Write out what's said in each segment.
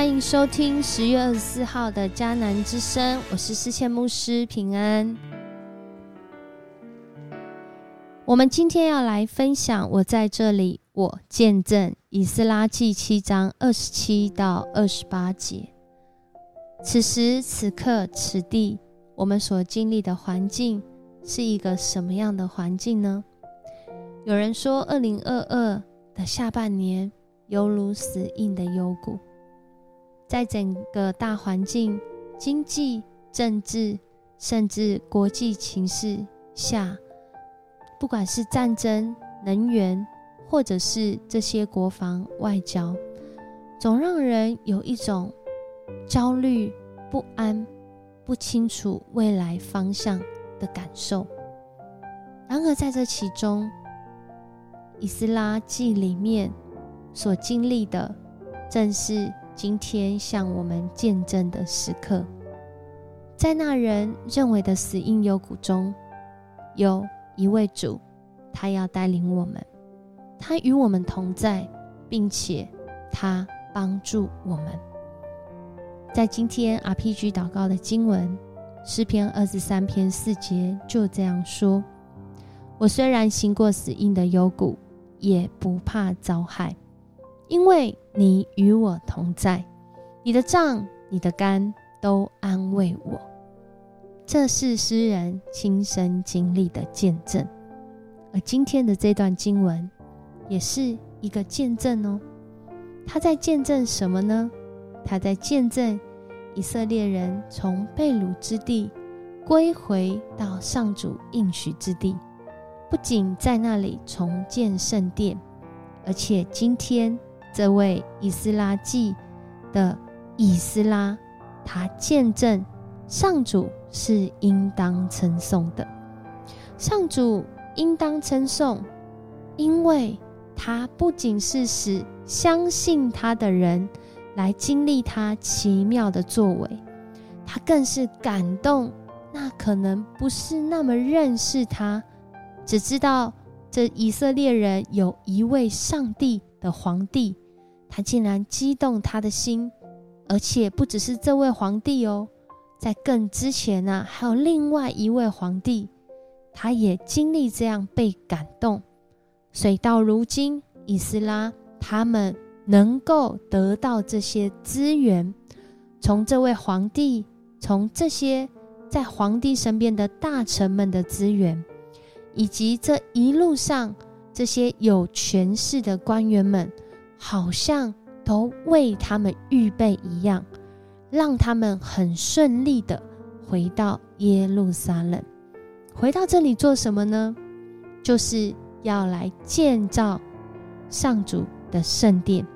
欢迎收听十月二十四号的迦南之声，我是思谦牧师平安。我们今天要来分享，我在这里，我见证以斯拉记七章二十七到二十八节。此时此刻此地，我们所经历的环境是一个什么样的环境呢？有人说，二零二二的下半年犹如死硬的幽谷。在整个大环境、经济、政治，甚至国际情势下，不管是战争、能源，或者是这些国防、外交，总让人有一种焦虑、不安、不清楚未来方向的感受。然而，在这其中，以斯拉记里面所经历的，正是。今天向我们见证的时刻，在那人认为的死因幽谷中，有一位主，他要带领我们，他与我们同在，并且他帮助我们。在今天 RPG 祷告的经文诗篇二十三篇四节就这样说：“我虽然行过死荫的幽谷，也不怕遭害。”因为你与我同在，你的杖、你的肝都安慰我。这是诗人亲身经历的见证，而今天的这段经文也是一个见证哦。他在见证什么呢？他在见证以色列人从被掳之地归回到上主应许之地，不仅在那里重建圣殿，而且今天。这位以斯拉记的以斯拉，他见证上主是应当称颂的。上主应当称颂，因为他不仅是使相信他的人来经历他奇妙的作为，他更是感动那可能不是那么认识他，只知道这以色列人有一位上帝的皇帝。他竟然激动他的心，而且不只是这位皇帝哦，在更之前呢，还有另外一位皇帝，他也经历这样被感动。所以到如今，以斯拉他们能够得到这些资源，从这位皇帝，从这些在皇帝身边的大臣们的资源，以及这一路上这些有权势的官员们。好像都为他们预备一样，让他们很顺利的回到耶路撒冷。回到这里做什么呢？就是要来建造上主的圣殿，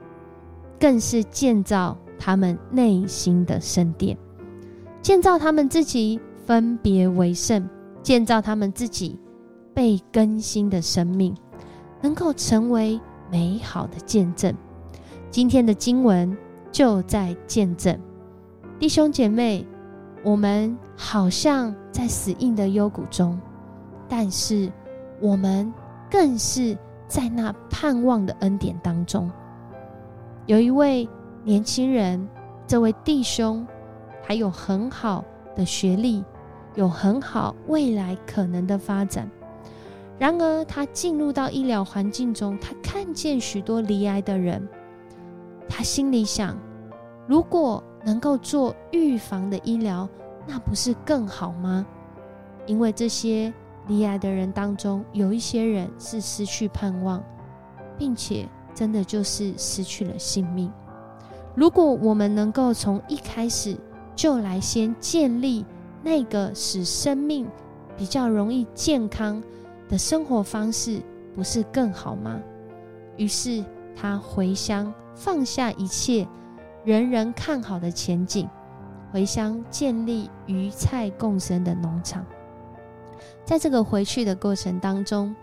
更是建造他们内心的圣殿，建造他们自己分别为圣，建造他们自己被更新的生命，能够成为。美好的见证，今天的经文就在见证弟兄姐妹，我们好像在死硬的幽谷中，但是我们更是在那盼望的恩典当中。有一位年轻人，这位弟兄还有很好的学历，有很好未来可能的发展。然而，他进入到医疗环境中，他看见许多离癌的人，他心里想：如果能够做预防的医疗，那不是更好吗？因为这些离癌的人当中，有一些人是失去盼望，并且真的就是失去了性命。如果我们能够从一开始就来先建立那个使生命比较容易健康。的生活方式不是更好吗？于是他回乡，放下一切人人看好的前景，回乡建立鱼菜共生的农场。在这个回去的过程当中，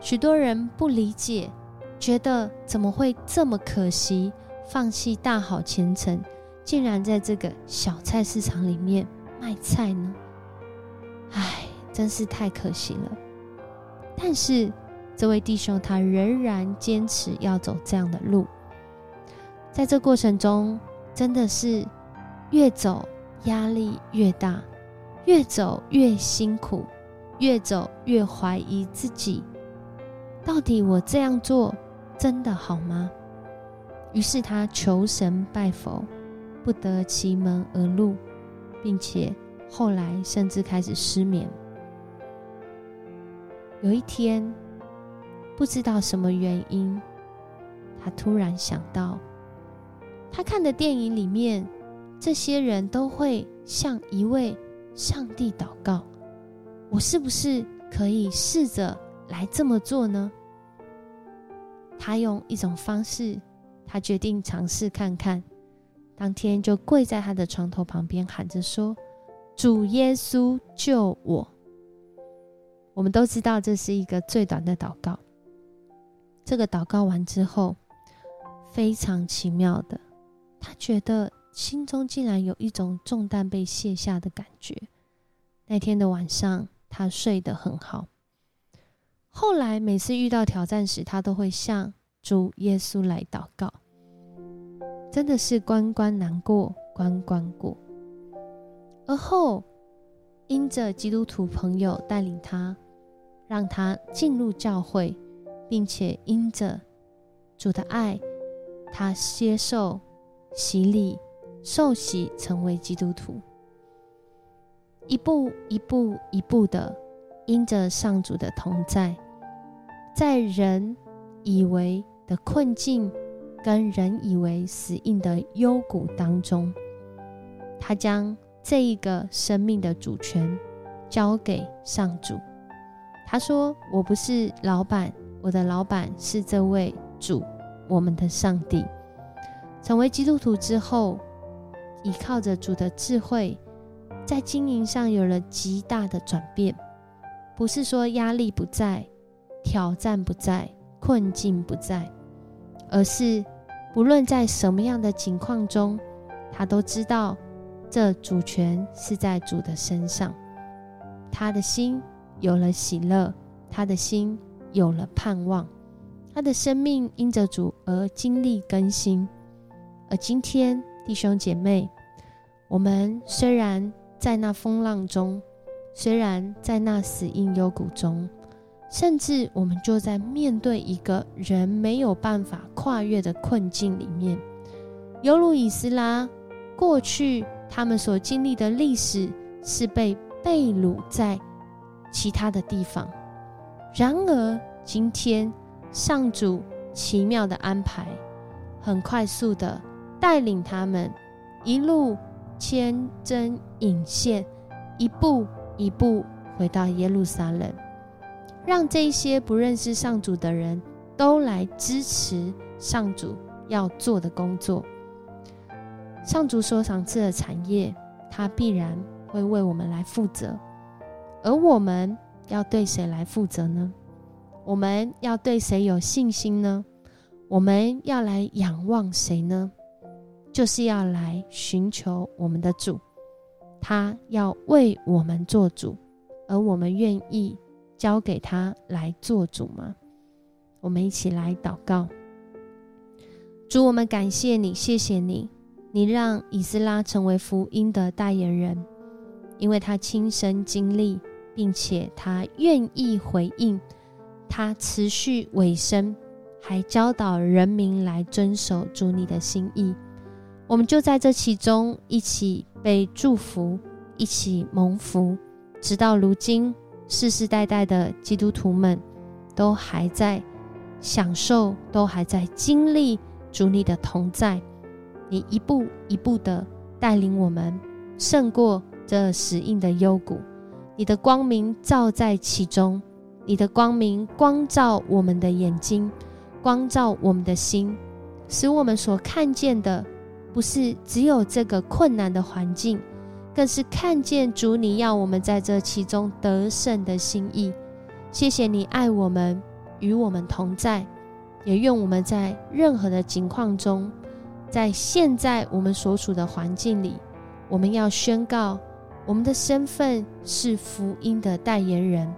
许多人不理解，觉得怎么会这么可惜，放弃大好前程，竟然在这个小菜市场里面卖菜呢？唉，真是太可惜了。但是，这位弟兄他仍然坚持要走这样的路。在这过程中，真的是越走压力越大，越走越辛苦，越走越怀疑自己，到底我这样做真的好吗？于是他求神拜佛，不得其门而入，并且后来甚至开始失眠。有一天，不知道什么原因，他突然想到，他看的电影里面，这些人都会向一位上帝祷告。我是不是可以试着来这么做呢？他用一种方式。他决定尝试看看，当天就跪在他的床头旁边喊着说：“主耶稣救我。”我们都知道这是一个最短的祷告。这个祷告完之后，非常奇妙的，他觉得心中竟然有一种重担被卸下的感觉。那天的晚上，他睡得很好。后来每次遇到挑战时，他都会向。主耶稣来祷告，真的是关关难过关关过。而后，因着基督徒朋友带领他，让他进入教会，并且因着主的爱，他接受洗礼、受洗，成为基督徒。一步一步一步的，因着上主的同在，在人以为。的困境，跟人以为死硬的幽谷当中，他将这一个生命的主权交给上主。他说：“我不是老板，我的老板是这位主，我们的上帝。”成为基督徒之后，依靠着主的智慧，在经营上有了极大的转变。不是说压力不在，挑战不在，困境不在。而是，不论在什么样的情况中，他都知道这主权是在主的身上。他的心有了喜乐，他的心有了盼望，他的生命因着主而经历更新。而今天，弟兄姐妹，我们虽然在那风浪中，虽然在那死荫幽谷中。甚至我们就在面对一个人没有办法跨越的困境里面，犹如以斯拉过去他们所经历的历史是被被掳在其他的地方。然而今天上主奇妙的安排，很快速的带领他们一路千针引线，一步一步回到耶路撒冷。让这些不认识上主的人都来支持上主要做的工作。上主所赏赐的产业，他必然会为我们来负责。而我们要对谁来负责呢？我们要对谁有信心呢？我们要来仰望谁呢？就是要来寻求我们的主，他要为我们做主，而我们愿意。交给他来做主吗？我们一起来祷告。主，我们感谢你，谢谢你，你让以斯拉成为福音的代言人，因为他亲身经历，并且他愿意回应，他持续尾声，还教导人民来遵守主你的心意。我们就在这其中一起被祝福，一起蒙福，直到如今。世世代代的基督徒们，都还在享受，都还在经历主你的同在。你一步一步的带领我们，胜过这死硬的幽谷。你的光明照在其中，你的光明光照我们的眼睛，光照我们的心，使我们所看见的，不是只有这个困难的环境。更是看见主，你要我们在这其中得胜的心意。谢谢你爱我们，与我们同在，也愿我们在任何的境况中，在现在我们所处的环境里，我们要宣告我们的身份是福音的代言人，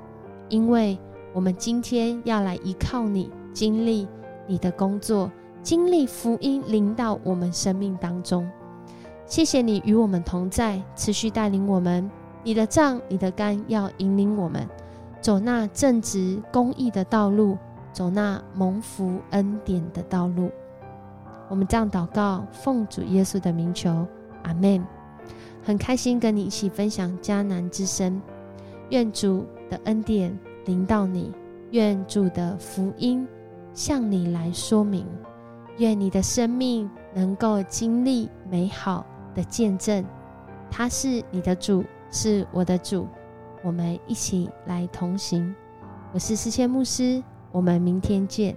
因为我们今天要来依靠你，经历你的工作，经历福音临到我们生命当中。谢谢你与我们同在，持续带领我们。你的杖、你的肝要引领我们走那正直公义的道路，走那蒙福恩典的道路。我们这样祷告，奉主耶稣的名求，阿门。很开心跟你一起分享迦南之声，愿主的恩典临到你，愿主的福音向你来说明，愿你的生命能够经历美好。的见证，他是你的主，是我的主，我们一起来同行。我是思谦牧师，我们明天见。